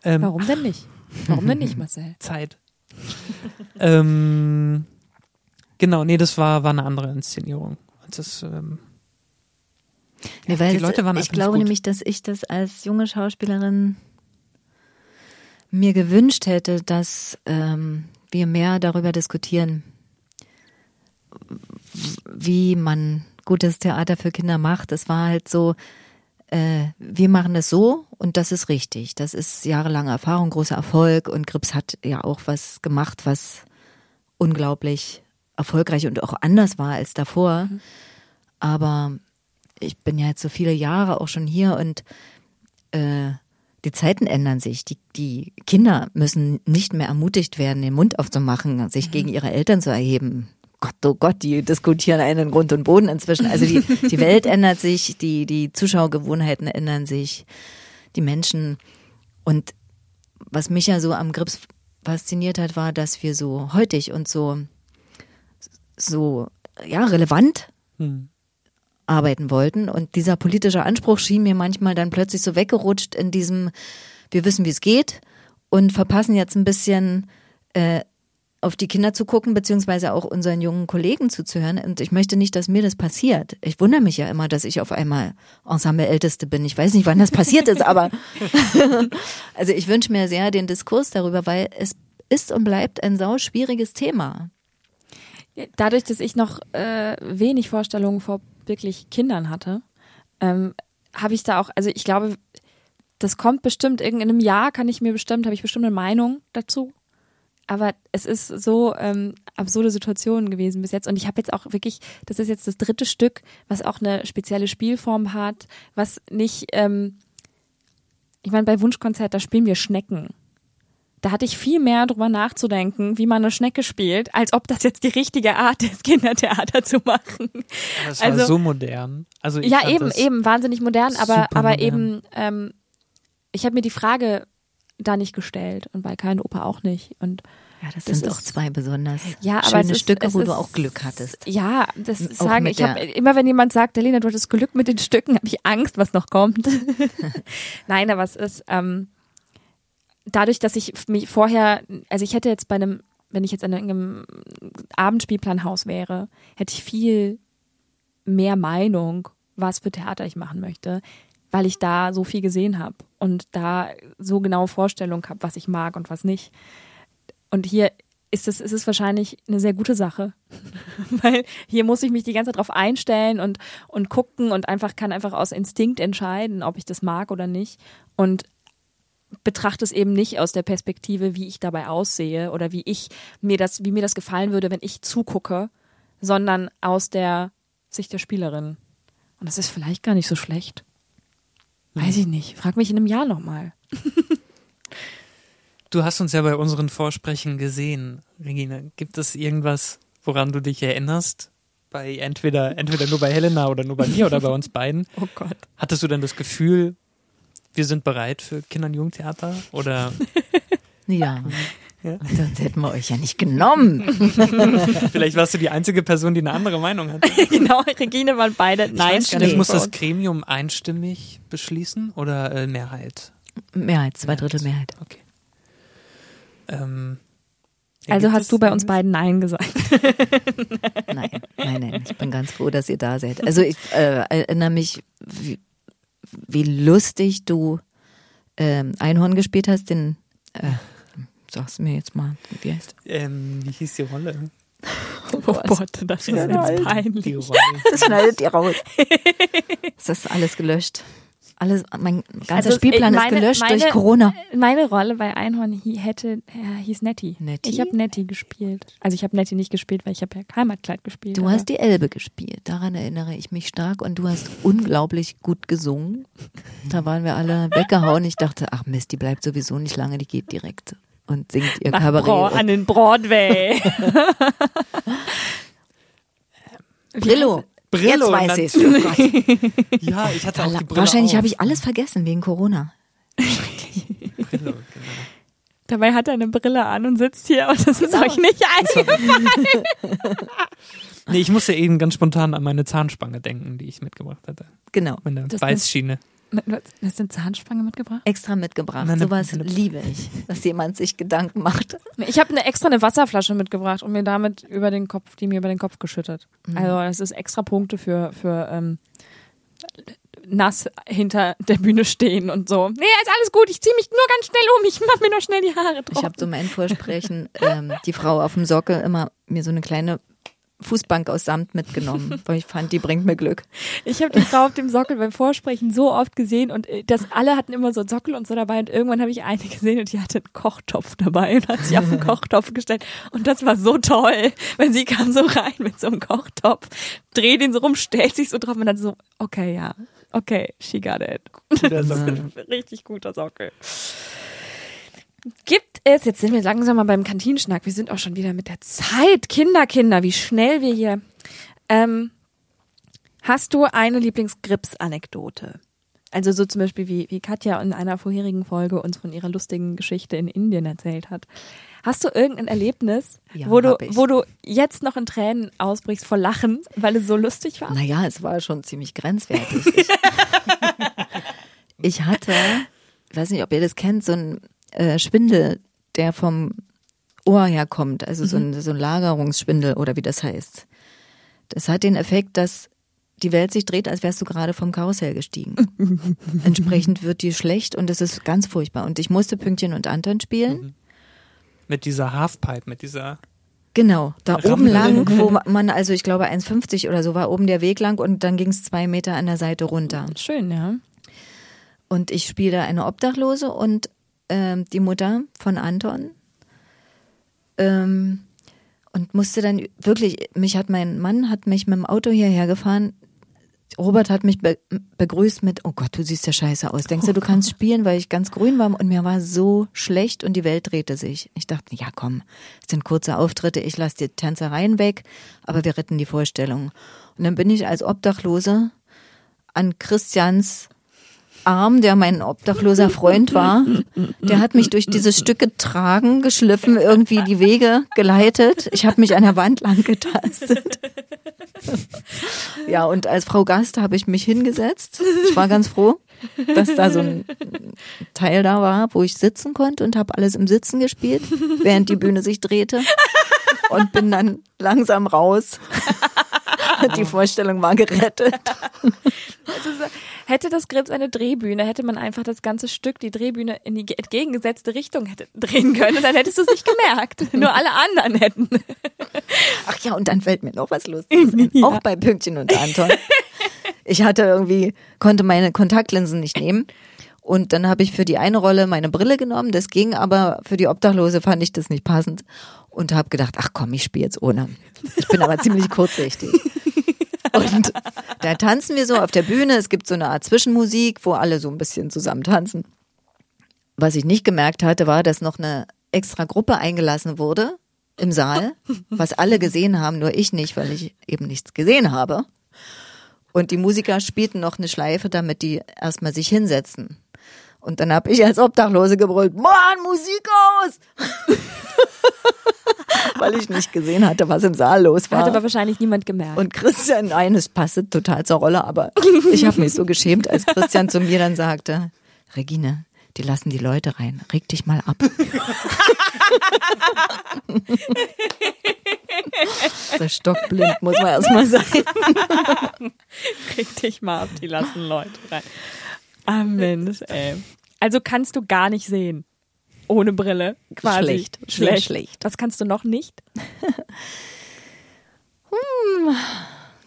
Ähm, Warum denn nicht? Warum denn nicht, Marcel? Zeit. ähm, genau, nee, das war, war eine andere Inszenierung. Und Das, ähm, Nee, weil die Leute waren ich glaube nämlich, dass ich das als junge Schauspielerin mir gewünscht hätte, dass ähm, wir mehr darüber diskutieren, wie man gutes Theater für Kinder macht. Es war halt so, äh, wir machen es so und das ist richtig. Das ist jahrelange Erfahrung, großer Erfolg und Grips hat ja auch was gemacht, was unglaublich erfolgreich und auch anders war als davor. Aber ich bin ja jetzt so viele Jahre auch schon hier und äh, die Zeiten ändern sich. Die, die Kinder müssen nicht mehr ermutigt werden, den Mund aufzumachen, sich gegen ihre Eltern zu erheben. Gott, oh Gott, die diskutieren einen Grund und Boden inzwischen. Also die, die Welt ändert sich, die, die Zuschauergewohnheiten ändern sich, die Menschen. Und was mich ja so am Grips fasziniert hat, war, dass wir so heutig und so, so, ja, relevant hm. arbeiten wollten. Und dieser politische Anspruch schien mir manchmal dann plötzlich so weggerutscht in diesem, wir wissen, wie es geht und verpassen jetzt ein bisschen äh, auf die Kinder zu gucken, beziehungsweise auch unseren jungen Kollegen zuzuhören. Und ich möchte nicht, dass mir das passiert. Ich wundere mich ja immer, dass ich auf einmal Ensemble-Älteste bin. Ich weiß nicht, wann das passiert ist, aber also ich wünsche mir sehr den Diskurs darüber, weil es ist und bleibt ein sau schwieriges Thema. Dadurch, dass ich noch äh, wenig Vorstellungen vor wirklich Kindern hatte, ähm, habe ich da auch, also ich glaube, das kommt bestimmt, in einem Jahr kann ich mir bestimmt, habe ich bestimmt eine Meinung dazu. Aber es ist so ähm, absurde Situation gewesen bis jetzt. Und ich habe jetzt auch wirklich, das ist jetzt das dritte Stück, was auch eine spezielle Spielform hat, was nicht, ähm, ich meine, bei Wunschkonzert, da spielen wir Schnecken. Da hatte ich viel mehr drüber nachzudenken, wie man eine Schnecke spielt, als ob das jetzt die richtige Art ist, Kindertheater zu machen. Das war Also- so modern. Also ich Ja, eben, eben, wahnsinnig modern, aber, aber modern. eben, ähm, ich habe mir die Frage da nicht gestellt und bei keiner Oper auch nicht. Und Ja, das, Das sind auch zwei besonders ja, aber schöne ist, Stücke, wo ist, du auch Glück hattest. Ja, das sagen, ich habe der- immer, wenn jemand sagt, Lena, du hattest Glück mit den Stücken, habe ich Angst, was noch kommt. Nein, aber es ist ähm, dadurch, dass ich mich vorher, also ich hätte jetzt bei einem, wenn ich jetzt an einem Abendspielplanhaus wäre, hätte ich viel mehr Meinung, was für Theater ich machen möchte, weil ich da so viel gesehen habe und da so genaue Vorstellung habe, was ich mag und was nicht. Und hier ist es, ist es wahrscheinlich eine sehr gute Sache. Weil hier muss ich mich die ganze Zeit drauf einstellen und, und gucken und einfach kann einfach aus Instinkt entscheiden, ob ich das mag oder nicht. Und betrachte es eben nicht aus der Perspektive, wie ich dabei aussehe oder wie ich mir das, wie mir das gefallen würde, wenn ich zugucke, sondern aus der Sicht der Spielerin. Und das ist vielleicht gar nicht so schlecht. Weiß ich nicht. Frag mich in einem Jahr nochmal. Du hast uns ja bei unseren Vorsprechen gesehen, Regine. Gibt es irgendwas, woran du dich erinnerst? Bei entweder, entweder nur bei Helena oder nur bei mir oder bei uns beiden. Oh Gott. Hattest du denn das Gefühl, wir sind bereit für Kinder- und Jugendtheater? Oder Ja. Ja. Sonst hätten wir euch ja nicht genommen. vielleicht warst du die einzige Person, die eine andere Meinung hatte? genau, Regine waren beide Nein. ich Stimmen muss das. Gremium einstimmig beschließen oder äh, Mehrheit? Mehrheit, zwei Drittel Mehrheit. Okay. Ähm, Also hast du bei uns beiden Nein gesagt. Nein, nein, nein. Ich bin ganz froh, dass ihr da seid. Also ich äh, erinnere mich, wie, wie lustig du ähm, Einhorn gespielt hast, den äh, sag's mir jetzt mal, wie heißt Ähm, wie hieß die Rolle? Oh Gott, das ist jetzt peinlich. Die Rolle. Das schneidet ihr raus. Das ist alles gelöscht. Alles, mein ganzer Also, Spielplan äh, ist meine- gelöscht meine- durch Corona. Meine Rolle bei Einhorn hätte, äh, hieß Nettie. Nettie? Ich habe Nettie gespielt. Also ich habe Nettie nicht gespielt, weil ich habe ja Heimatkleid gespielt. Du hast die Elbe gespielt, daran erinnere ich mich stark und du hast unglaublich gut gesungen. Da waren wir alle weggehauen. Ich dachte, ach Mist, die bleibt sowieso nicht lange, die geht direkt und singt ihr Nach Kabarett. Bro an den Broadway. Brillo. Brillo, Jetzt weiß ich Oh Gott. Ja, ich hatte auch die Brille Wahrscheinlich habe ich alles vergessen wegen Corona. Brille, genau. Dabei hat er eine Brille an und sitzt hier und das Genau. ist euch nicht eingefallen. Nee, ich musste eben ganz spontan an meine Zahnspange denken, die ich mitgebracht hatte. Genau. Meine Das Weißschiene. Du hast eine Zahnspange mitgebracht? Extra mitgebracht. Meine- Sowas meine- liebe ich, dass jemand sich Gedanken macht. Ich habe eine extra eine Wasserflasche mitgebracht und mir damit über den Kopf, die mir über den Kopf geschüttet. Also das ist extra Punkte für, für ähm, nass hinter der Bühne stehen und so. Nee, ist alles gut, ich ziehe mich nur ganz schnell um, ich mache mir nur schnell die Haare drauf. Ich habe so mein Vorsprechen ähm, die Frau auf dem Sockel immer mir so eine kleine Fußbank aus Samt mitgenommen, weil ich fand, die bringt mir Glück. Ich habe die Frau auf dem Sockel beim Vorsprechen so oft gesehen und äh, das alle hatten immer so einen Sockel und so dabei und irgendwann habe ich eine gesehen und die hatte einen Kochtopf dabei und hat sich auf den Kochtopf gestellt und das war so toll, weil sie kam so rein mit so einem Kochtopf, dreht ihn so rum, stellt sich so drauf und dann so, okay, ja, okay, she got it. Guter Sockel. Richtig guter Sockel. Gibt es, jetzt sind wir langsam mal beim Kantinenschnack, wir sind auch schon wieder mit der Zeit. Kinder, Kinder, wie schnell wir hier. Ähm, hast du eine Lieblingsgrips-Anekdote? Also so zum Beispiel, wie, wie Katja in einer vorherigen Folge uns von ihrer lustigen Geschichte in Indien erzählt hat. Hast du irgendein Erlebnis, Ja, wo, du, wo du jetzt noch in Tränen ausbrichst vor Lachen, weil es so lustig war? Naja, es war schon ziemlich grenzwertig. Ich, ich hatte, ich weiß nicht, ob ihr das kennt, so ein äh, der vom Ohr herkommt, also so, ein, so ein Lagerungsschwindel oder wie das heißt. Das hat den Effekt, dass die Welt sich dreht, als wärst du gerade vom Karussell gestiegen. Entsprechend wird dir schlecht und es ist ganz furchtbar. Und ich musste Pünktchen und Anton spielen. Mit dieser Halfpipe, mit dieser. Genau, da Rampe. oben lang, wo man, also ich glaube 1,50 oder so war oben der Weg lang und dann ging es zwei Meter an der Seite runter. Schön, ja. Und ich spiele eine Obdachlose und ähm, die Mutter von Anton. Ähm, und musste dann wirklich, mich hat mein Mann, hat mich mit dem Auto hierher gefahren. Robert hat mich be begrüßt mit, oh Gott, du siehst ja scheiße aus. Denkst du, du kannst spielen, weil ich ganz grün war und mir war so schlecht und die Welt drehte sich. Ich dachte, ja komm, es sind kurze Auftritte, ich lasse die Tänzereien weg, aber wir retten die Vorstellung. Und dann bin ich als Obdachlose an Christians Arm, der mein obdachloser Freund war, der hat mich durch dieses Stück getragen, geschliffen, irgendwie die Wege geleitet. Ich habe mich an der Wand lang getastet. Ja, und als Frau Gast habe ich mich hingesetzt. Ich war ganz froh, dass da so ein Teil da war, wo ich sitzen konnte und habe alles im Sitzen gespielt, während die Bühne sich drehte. Und bin dann langsam raus Die Vorstellung war gerettet. Also so, hätte das Grips eine Drehbühne, hätte man einfach das ganze Stück, die Drehbühne in die entgegengesetzte Richtung hätte drehen können und dann hättest du es nicht gemerkt. Nur alle anderen hätten. Ach ja, und dann fällt mir noch was Lustiges ein. Ja. Auch bei Pünktchen und Anton. Ich hatte irgendwie, konnte meine Kontaktlinsen nicht nehmen. Und dann habe ich für die eine Rolle meine Brille genommen. Das ging, aber für die Obdachlose fand ich das nicht passend. Und habe gedacht, ach komm, ich spiele jetzt ohne. Ich bin aber ziemlich kurzsichtig. Und da tanzen wir so auf der Bühne. Es gibt so eine Art Zwischenmusik, wo alle so ein bisschen zusammen tanzen. Was ich nicht gemerkt hatte, war, dass noch eine extra Gruppe eingelassen wurde im Saal, was alle gesehen haben, nur ich nicht, weil ich eben nichts gesehen habe. Und die Musiker spielten noch eine Schleife, damit die erstmal sich hinsetzen. Und dann habe ich als Obdachlose gebrüllt, Mann, Musik aus! weil ich nicht gesehen hatte, was im Saal los war. Hat aber wahrscheinlich niemand gemerkt. Und Christian, nein, es passte total zur Rolle, aber ich habe mich so geschämt, als Christian zu mir dann sagte, Regine, die lassen die Leute rein, reg dich mal ab. so stockblind muss man erstmal sein. Krieg dich mal ab, die lassen Leute rein. Ah Mensch, ey. Also kannst du gar nicht sehen. Ohne Brille, quasi. Schlecht, sehr schlecht. Was kannst du noch nicht?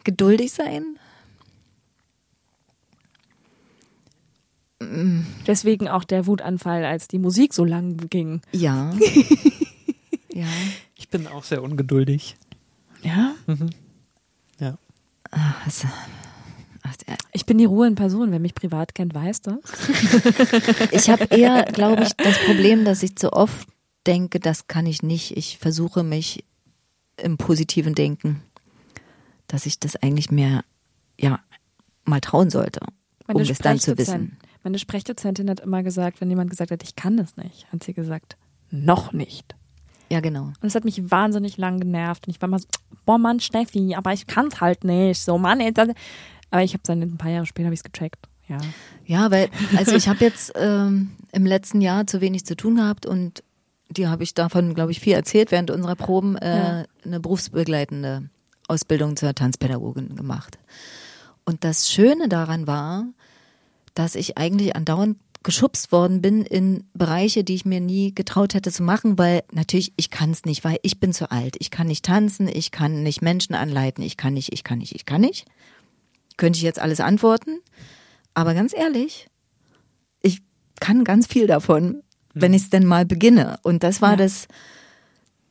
Geduldig sein? Deswegen auch der Wutanfall, als die Musik so lang ging. Ja. ja. Ich bin auch sehr ungeduldig. Ja? Ja. Also, ach, der- Ich bin die Ruhe in Person. Wer mich privat kennt, weiß das. Ich habe eher, glaube ich, das Problem, dass ich zu oft denke, das kann ich nicht. Ich versuche mich im positiven Denken, dass ich das eigentlich mehr, ja, mal trauen sollte, um es dann zu wissen. meine Sprechdozentin hat immer gesagt, wenn jemand gesagt hat, ich kann das nicht, hat sie gesagt, noch nicht. Ja, genau. Und es hat mich wahnsinnig lang genervt. Und ich war mal so, boah Mann, Steffi, aber ich kann's halt nicht. So, Mann, ey, das. Aber ich habe dann ein paar Jahre später habe gecheckt. Ja. Ja, weil, also ich habe jetzt ähm, im letzten Jahr zu wenig zu tun gehabt und die habe ich davon, glaube ich, viel erzählt während unserer Proben, äh, Ja. eine berufsbegleitende Ausbildung zur Tanzpädagogin gemacht. Und das Schöne daran war, dass ich eigentlich andauernd geschubst worden bin in Bereiche, die ich mir nie getraut hätte zu machen, weil natürlich ich kann es nicht, weil ich bin zu alt. Ich kann nicht tanzen, ich kann nicht Menschen anleiten, ich kann nicht, ich kann nicht, ich kann nicht. Könnte ich jetzt alles antworten, aber ganz ehrlich, ich kann ganz viel davon, wenn ich es denn mal beginne. Und das war Ja. das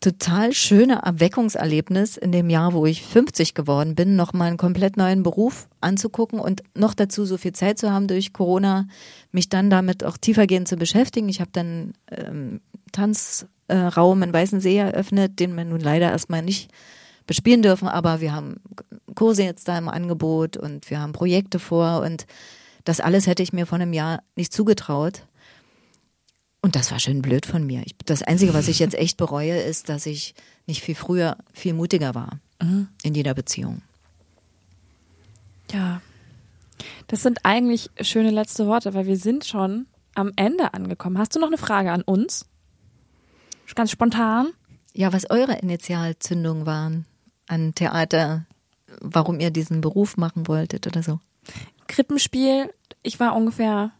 total schöne Erweckungserlebnis in dem Jahr, wo ich 50 geworden bin, nochmal einen komplett neuen Beruf anzugucken und noch dazu so viel Zeit zu haben durch Corona, mich dann damit auch tiefergehend zu beschäftigen. Ich habe dann ähm, Tanzraum in Weißensee eröffnet, den wir nun leider erstmal nicht bespielen dürfen, aber wir haben Kurse jetzt da im Angebot und wir haben Projekte vor und das alles hätte ich mir vor einem Jahr nicht zugetraut. Und das war schön blöd von mir. Ich, das Einzige, was ich jetzt echt bereue, ist, dass ich nicht viel früher viel mutiger war in jeder Beziehung. Ja. Das sind eigentlich schöne letzte Worte, weil wir sind schon am Ende angekommen. Hast du noch eine Frage an uns? Ganz spontan. Ja, was eure Initialzündungen waren an Theater, warum ihr diesen Beruf machen wolltet oder so. Krippenspiel, ich war ungefähr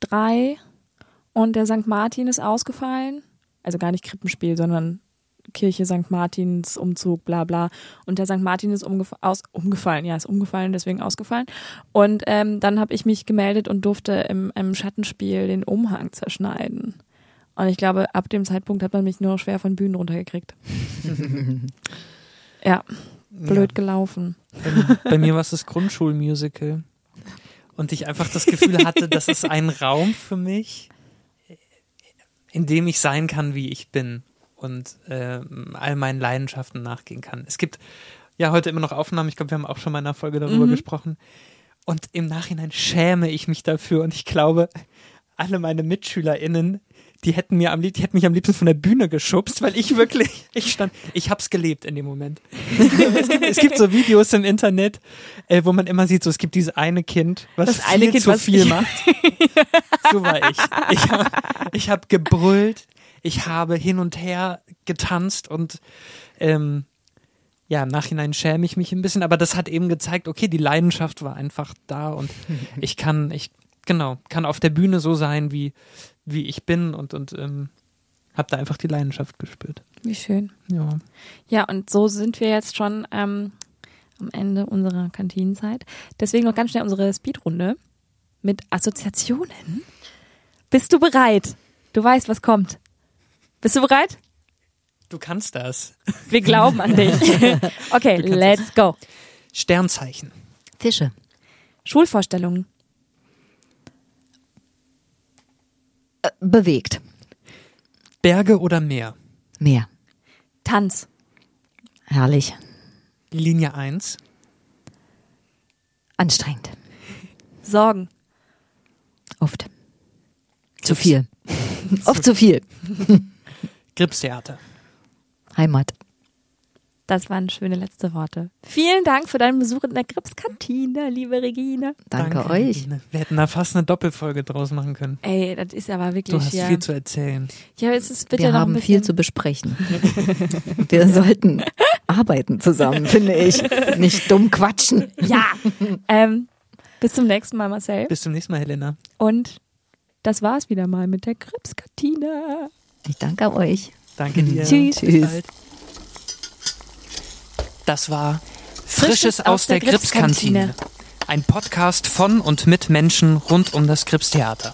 drei und der St. Martin ist ausgefallen. Also gar nicht Krippenspiel, sondern Kirche St. Martins Umzug, bla bla. Und der St. Martin ist umgef aus umgefallen, ja, ist umgefallen, deswegen ausgefallen. Und ähm, dann habe ich mich gemeldet und durfte im, im Schattenspiel den Umhang zerschneiden. Und ich glaube, ab dem Zeitpunkt hat man mich nur noch schwer von Bühnen runtergekriegt. ja, blöd gelaufen. Bei, bei mir war es das Grundschulmusical. Und ich einfach das Gefühl hatte, das ist ein Raum für mich, in dem ich sein kann, wie ich bin und äh, all meinen Leidenschaften nachgehen kann. Es gibt ja heute immer noch Aufnahmen, ich glaube, wir haben auch schon mal in einer Folge darüber gesprochen. Und im Nachhinein schäme ich mich dafür und ich glaube, alle meine MitschülerInnen, die hätten mir am lieb, die hätten mich am liebsten von der Bühne geschubst, weil ich wirklich, ich stand, ich hab's gelebt in dem Moment. es, gibt, es gibt so Videos im Internet, äh, wo man immer sieht, so es gibt dieses eine Kind, was Das viel eine Kind, zu viel macht. so war ich. Ich habe ich hab gebrüllt, ich habe hin und her getanzt und ähm, ja, im Nachhinein schäme ich mich ein bisschen, aber das hat eben gezeigt, okay, die Leidenschaft war einfach da und ich kann, ich, genau, kann auf der Bühne so sein, wie, wie ich bin und, und ähm, habe da einfach die Leidenschaft gespürt. Wie schön. Ja. Ja, und so sind wir jetzt schon ähm, am Ende unserer Kantinenzeit. Deswegen noch ganz schnell unsere Speedrunde mit Assoziationen. Bist du bereit? Du weißt, was kommt. Bist du bereit? Du kannst das. Wir glauben an dich. Okay, let's go. Sternzeichen. Fische. Schulvorstellungen. Äh, bewegt. Berge oder Meer? Meer. Tanz. Herrlich. Linie 1. Anstrengend. Sorgen. Oft. Zu viel. Oft zu viel. Gripstheater. Heimat. Das waren schöne letzte Worte. Vielen Dank für deinen Besuch in der Gripskantine, liebe Regine. Danke, euch. Regine. Wir hätten da fast eine Doppelfolge draus machen können. Ey, das ist aber wirklich Du hast ja. viel zu erzählen. ja, es ist bitte Wir noch ein haben bisschen. viel zu besprechen. Wir sollten arbeiten zusammen, finde ich. Nicht dumm quatschen. Ja. ähm, bis zum nächsten Mal, Marcel. Bis zum nächsten Mal, Helena. Und das war's wieder mal mit der Gripskantine. Ich danke euch. Danke dir. Tschüss. Bis bald. Das war Frisches aus der Gripskantine. Ein Podcast von und mit Menschen rund um das Gripstheater.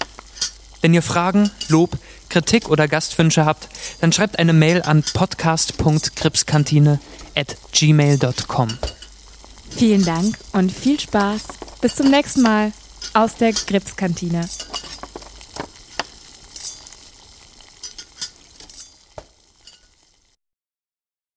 Wenn ihr Fragen, Lob, Kritik oder Gastwünsche habt, dann schreibt eine Mail an podcast.gripskantine at gmail.com. Vielen Dank und viel Spaß. Bis zum nächsten Mal aus der Gripskantine.